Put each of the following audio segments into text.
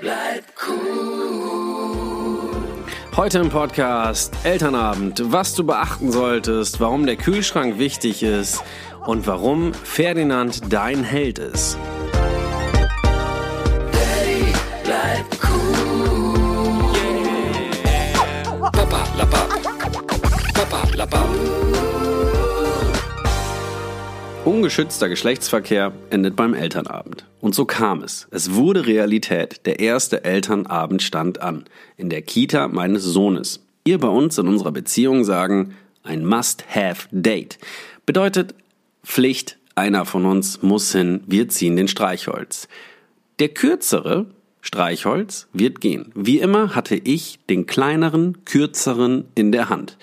Bleib cool. Heute im Podcast Elternabend, was du beachten solltest, warum der Kühlschrank wichtig ist und warum Ferdinand dein Held ist. Ungeschützter Geschlechtsverkehr endet beim Elternabend. Und so kam es. Es wurde Realität. Der erste Elternabend stand an. In der Kita meines Sohnes. Ihr bei uns in unserer Beziehung sagen, ein Must-Have-Date. Bedeutet Pflicht, einer von uns muss hin, wir ziehen den Streichholz. Der kürzere Streichholz wird gehen. Wie immer hatte ich den kleineren, kürzeren in der Hand.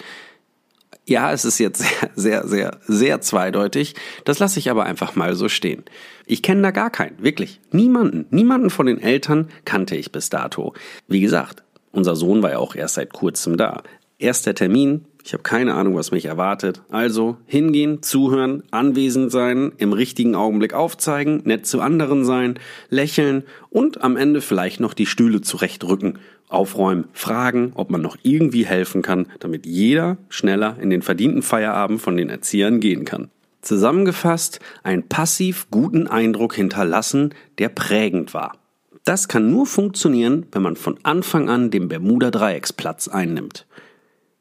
Ja, es ist jetzt sehr, sehr, sehr, sehr zweideutig. Das lasse ich aber einfach mal so stehen. Ich kenne da gar keinen, wirklich. Niemanden. Niemanden von den Eltern kannte ich bis dato. Wie gesagt, unser Sohn war ja auch erst seit kurzem da. Erster Termin, ich habe keine Ahnung, was mich erwartet. Also hingehen, zuhören, anwesend sein, im richtigen Augenblick aufzeigen, nett zu anderen sein, lächeln und am Ende vielleicht noch die Stühle zurechtrücken, aufräumen, fragen, ob man noch irgendwie helfen kann, damit jeder schneller in den verdienten Feierabend von den Erziehern gehen kann. Zusammengefasst, einen passiv guten Eindruck hinterlassen, der prägend war. Das kann nur funktionieren, wenn man von Anfang an den Bermuda-Dreiecksplatz einnimmt.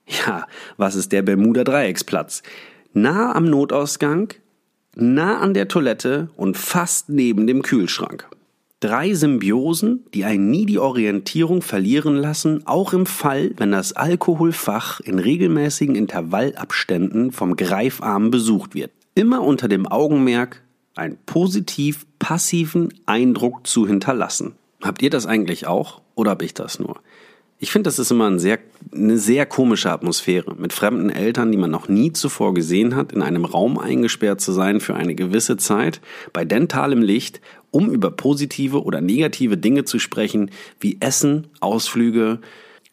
Ja, was ist der Bermuda-Dreiecksplatz? Nah am Notausgang, nah an der Toilette und fast neben dem Kühlschrank. Drei Symbiosen, die einen nie die Orientierung verlieren lassen, auch im Fall, wenn das Alkoholfach in regelmäßigen Intervallabständen vom Greifarm besucht wird. Immer unter dem Augenmerk, einen positiv passiven Eindruck zu hinterlassen. Habt ihr das eigentlich auch oder hab ich das nur? Ich finde, das ist immer ein sehr, eine sehr komische Atmosphäre, mit fremden Eltern, die man noch nie zuvor gesehen hat, in einem Raum eingesperrt zu sein für eine gewisse Zeit, bei dentalem Licht, um über positive oder negative Dinge zu sprechen, wie Essen, Ausflüge,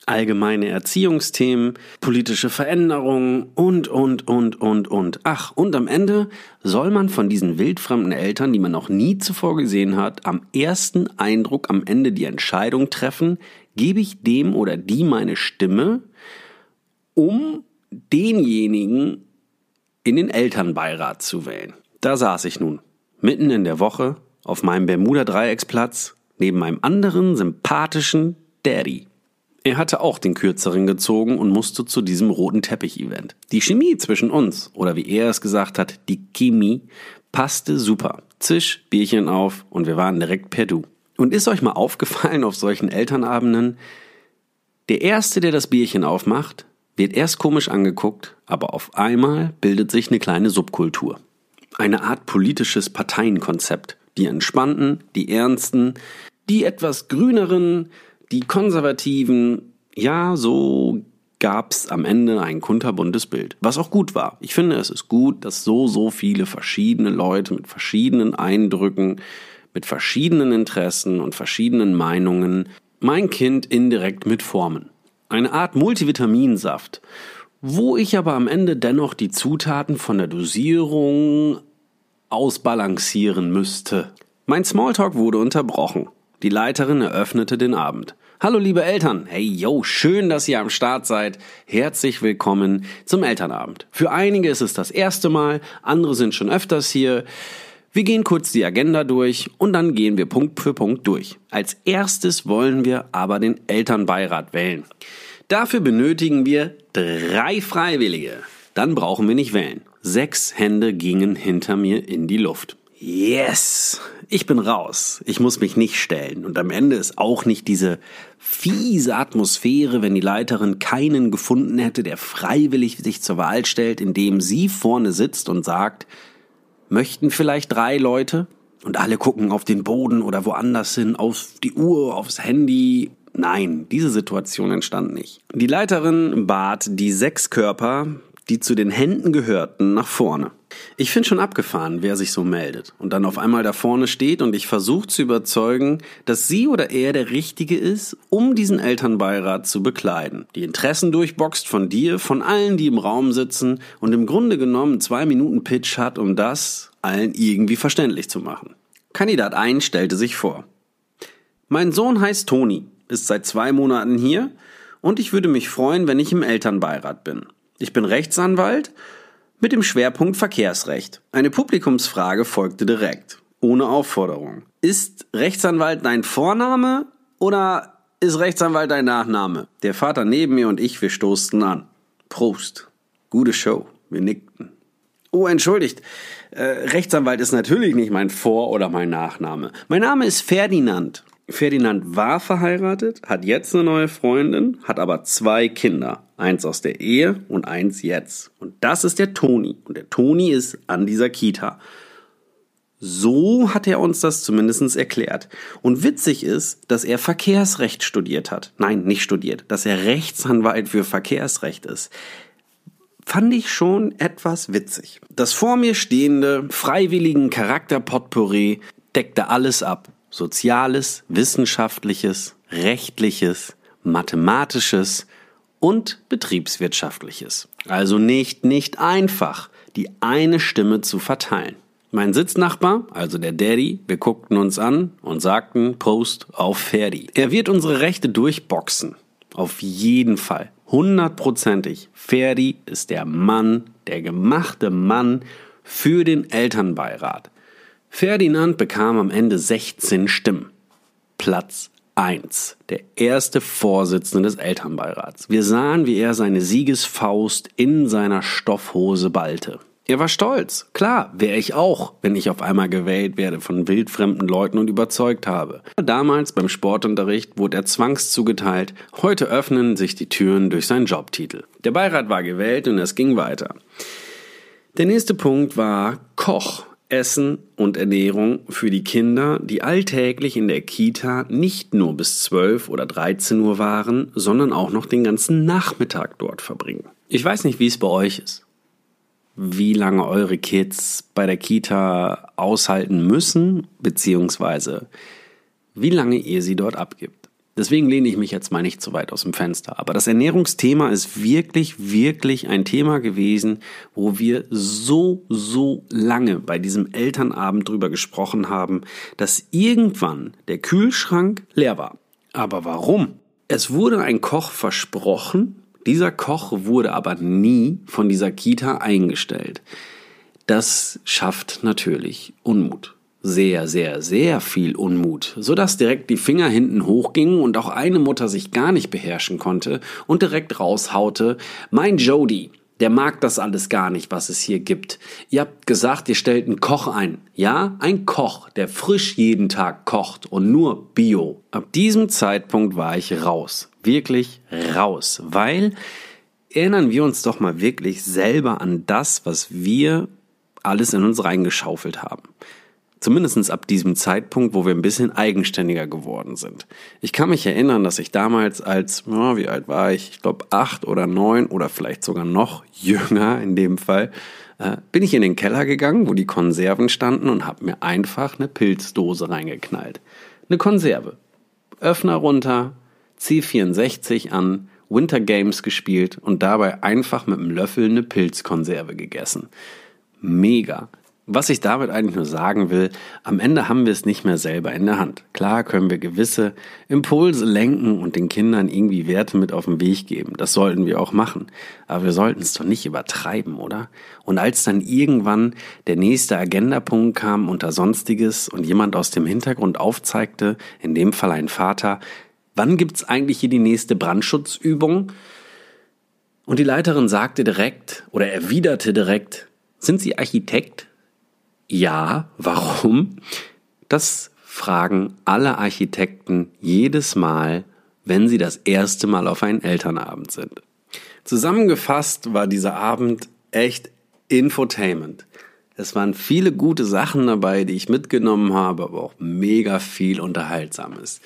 allgemeine Erziehungsthemen, politische Veränderungen und, und, und, und, und. Ach, und am Ende soll man von diesen wildfremden Eltern, die man noch nie zuvor gesehen hat, am ersten Eindruck am Ende die Entscheidung treffen, gebe ich dem oder die meine Stimme, um denjenigen in den Elternbeirat zu wählen. Da saß ich nun, mitten in der Woche, auf meinem Bermuda-Dreiecksplatz, neben meinem anderen sympathischen Daddy. Er hatte auch den kürzeren gezogen und musste zu diesem roten Teppich-Event. Die Chemie zwischen uns, oder wie er es gesagt hat, die Chemie, passte super. Zisch, Bierchen auf und wir waren direkt per Du. Und ist euch mal aufgefallen auf solchen Elternabenden, der Erste, der das Bierchen aufmacht, wird erst komisch angeguckt, aber auf einmal bildet sich eine kleine Subkultur. Eine Art politisches Parteienkonzept. Die Entspannten, die Ernsten, die etwas Grüneren, die Konservativen. Ja, so gab's am Ende ein kunterbuntes Bild, was auch gut war. Ich finde, es ist gut, dass so, so viele verschiedene Leute mit verschiedenen Eindrücken, mit verschiedenen Interessen und verschiedenen Meinungen mein Kind indirekt mitformen. Eine Art Multivitaminsaft, wo ich aber am Ende dennoch die Zutaten von der Dosierung ausbalancieren müsste. Mein Smalltalk wurde unterbrochen. Die Leiterin eröffnete den Abend. Hallo liebe Eltern, hey yo, schön, dass ihr am Start seid. Herzlich willkommen zum Elternabend. Für einige ist es das erste Mal, andere sind schon öfters hier. Wir gehen kurz die Agenda durch und dann gehen wir Punkt für Punkt durch. Als erstes wollen wir aber den Elternbeirat wählen. Dafür benötigen wir drei Freiwillige. Dann brauchen wir nicht wählen. Sechs Hände gingen hinter mir in die Luft. Yes! Ich bin raus. Ich muss mich nicht stellen. Und am Ende ist auch nicht diese fiese Atmosphäre, wenn die Leiterin keinen gefunden hätte, der freiwillig sich zur Wahl stellt, indem sie vorne sitzt und sagt, möchten vielleicht drei Leute? Und alle gucken auf den Boden oder woanders hin, auf die Uhr, aufs Handy. Nein, diese Situation entstand nicht. Die Leiterin bat die sechs Körper, die zu den Händen gehörten, nach vorne. Ich finde schon abgefahren, wer sich so meldet und dann auf einmal da vorne steht und ich versuche zu überzeugen, dass sie oder er der Richtige ist, um diesen Elternbeirat zu bekleiden. Die Interessen durchboxt von dir, von allen, die im Raum sitzen und im Grunde genommen zwei Minuten Pitch hat, um das allen irgendwie verständlich zu machen. Kandidat 1 stellte sich vor. Mein Sohn heißt Toni, ist seit zwei Monaten hier und ich würde mich freuen, wenn ich im Elternbeirat bin. Ich bin Rechtsanwalt mit dem Schwerpunkt Verkehrsrecht. Eine Publikumsfrage folgte direkt, ohne Aufforderung. Ist Rechtsanwalt dein Vorname oder ist Rechtsanwalt dein Nachname? Der Vater neben mir und ich, wir stoßten an. Prost. Gute Show. Wir nickten. Oh, entschuldigt. Äh, Rechtsanwalt ist natürlich nicht mein Vor- oder mein Nachname. Mein Name ist Ferdinand. Ferdinand war verheiratet, hat jetzt eine neue Freundin, hat aber zwei Kinder. Eins aus der Ehe und eins jetzt. Und das ist der Toni. Und der Toni ist an dieser Kita. So hat er uns das zumindest erklärt. Und witzig ist, dass er Verkehrsrecht studiert hat. Nein, nicht studiert, dass er Rechtsanwalt für Verkehrsrecht ist. Fand ich schon etwas witzig. Das vor mir stehende freiwilligen Charakterpotpourri deckte alles ab. Soziales, Wissenschaftliches, Rechtliches, Mathematisches und Betriebswirtschaftliches. Also nicht, nicht einfach, die eine Stimme zu verteilen. Mein Sitznachbar, also der Daddy, wir guckten uns an und sagten Post auf Ferdi. Er wird unsere Rechte durchboxen. Auf jeden Fall. Hundertprozentig. Ferdi ist der Mann, der gemachte Mann für den Elternbeirat. Ferdinand bekam am Ende 16 Stimmen. Platz 1. Der erste Vorsitzende des Elternbeirats. Wir sahen, wie er seine Siegesfaust in seiner Stoffhose ballte. Er war stolz. Klar, wäre ich auch, wenn ich auf einmal gewählt werde von wildfremden Leuten und überzeugt habe. Damals beim Sportunterricht wurde er zwangszugeteilt. Heute öffnen sich die Türen durch seinen Jobtitel. Der Beirat war gewählt und es ging weiter. Der nächste Punkt war Koch. Essen und Ernährung für die Kinder, die alltäglich in der Kita nicht nur bis 12 oder 13 Uhr waren, sondern auch noch den ganzen Nachmittag dort verbringen. Ich weiß nicht, wie es bei euch ist. Wie lange eure Kids bei der Kita aushalten müssen, beziehungsweise wie lange ihr sie dort abgibt. Deswegen lehne ich mich jetzt mal nicht so weit aus dem Fenster. Aber das Ernährungsthema ist wirklich, wirklich ein Thema gewesen, wo wir so, so lange bei diesem Elternabend drüber gesprochen haben, dass irgendwann der Kühlschrank leer war. Aber warum? Es wurde ein Koch versprochen, dieser Koch wurde aber nie von dieser Kita eingestellt. Das schafft natürlich Unmut sehr, sehr, sehr viel Unmut, sodass direkt die Finger hinten hochgingen und auch eine Mutter sich gar nicht beherrschen konnte und direkt raushaute, mein Jody, der mag das alles gar nicht, was es hier gibt. Ihr habt gesagt, ihr stellt einen Koch ein. Ja, ein Koch, der frisch jeden Tag kocht und nur Bio. Ab diesem Zeitpunkt war ich raus. Wirklich raus. Weil erinnern wir uns doch mal wirklich selber an das, was wir alles in uns reingeschaufelt haben. Zumindest ab diesem Zeitpunkt, wo wir ein bisschen eigenständiger geworden sind. Ich kann mich erinnern, dass ich damals als, oh, wie alt war ich? Ich glaube acht oder neun oder vielleicht sogar noch jünger in dem Fall, äh, bin ich in den Keller gegangen, wo die Konserven standen und habe mir einfach eine Pilzdose reingeknallt. Eine Konserve. Öffner runter, C64 an, Winter Games gespielt und dabei einfach mit einem Löffel eine Pilzkonserve gegessen. Mega. Was ich damit eigentlich nur sagen will, am Ende haben wir es nicht mehr selber in der Hand. Klar können wir gewisse Impulse lenken und den Kindern irgendwie Werte mit auf den Weg geben. Das sollten wir auch machen. Aber wir sollten es doch nicht übertreiben, oder? Und als dann irgendwann der nächste Agendapunkt kam unter Sonstiges und jemand aus dem Hintergrund aufzeigte, in dem Fall ein Vater, wann gibt's eigentlich hier die nächste Brandschutzübung? Und die Leiterin sagte direkt oder erwiderte direkt, sind Sie Architekt? Ja, warum? Das fragen alle Architekten jedes Mal, wenn sie das erste Mal auf einen Elternabend sind. Zusammengefasst war dieser Abend echt Infotainment. Es waren viele gute Sachen dabei, die ich mitgenommen habe, aber auch mega viel Unterhaltsames.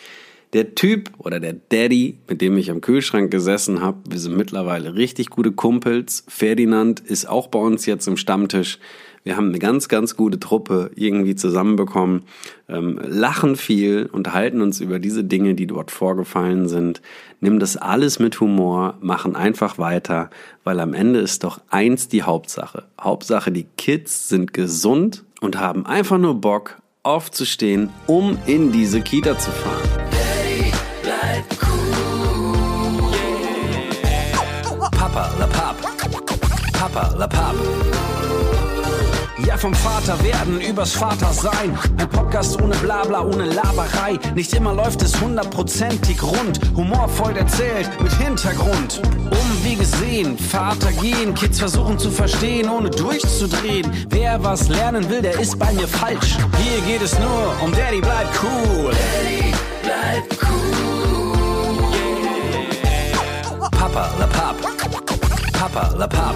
Der Typ oder der Daddy, mit dem ich am Kühlschrank gesessen habe, wir sind mittlerweile richtig gute Kumpels. Ferdinand ist auch bei uns jetzt im Stammtisch. Wir haben eine ganz, ganz gute Truppe irgendwie zusammenbekommen, ähm, lachen viel, unterhalten uns über diese Dinge, die dort vorgefallen sind, nehmen das alles mit Humor, machen einfach weiter, weil am Ende ist doch eins die Hauptsache. Hauptsache, die Kids sind gesund und haben einfach nur Bock, aufzustehen, um in diese Kita zu fahren. Hey, bleib cool. Papa, la Pap. Papa, la Pap. Vom Vater werden übers Vater sein. Ein Podcast ohne Blabla, ohne Laberei. Nicht immer läuft es hundertprozentig rund. Humorvoll erzählt, mit Hintergrund. Umwege sehen, Vater gehen, Kids versuchen zu verstehen, ohne durchzudrehen. Wer was lernen will, der ist bei mir falsch. Hier geht es nur um Daddy bleibt cool. Daddy, bleib cool. Papa la Papp. Papa la Papp.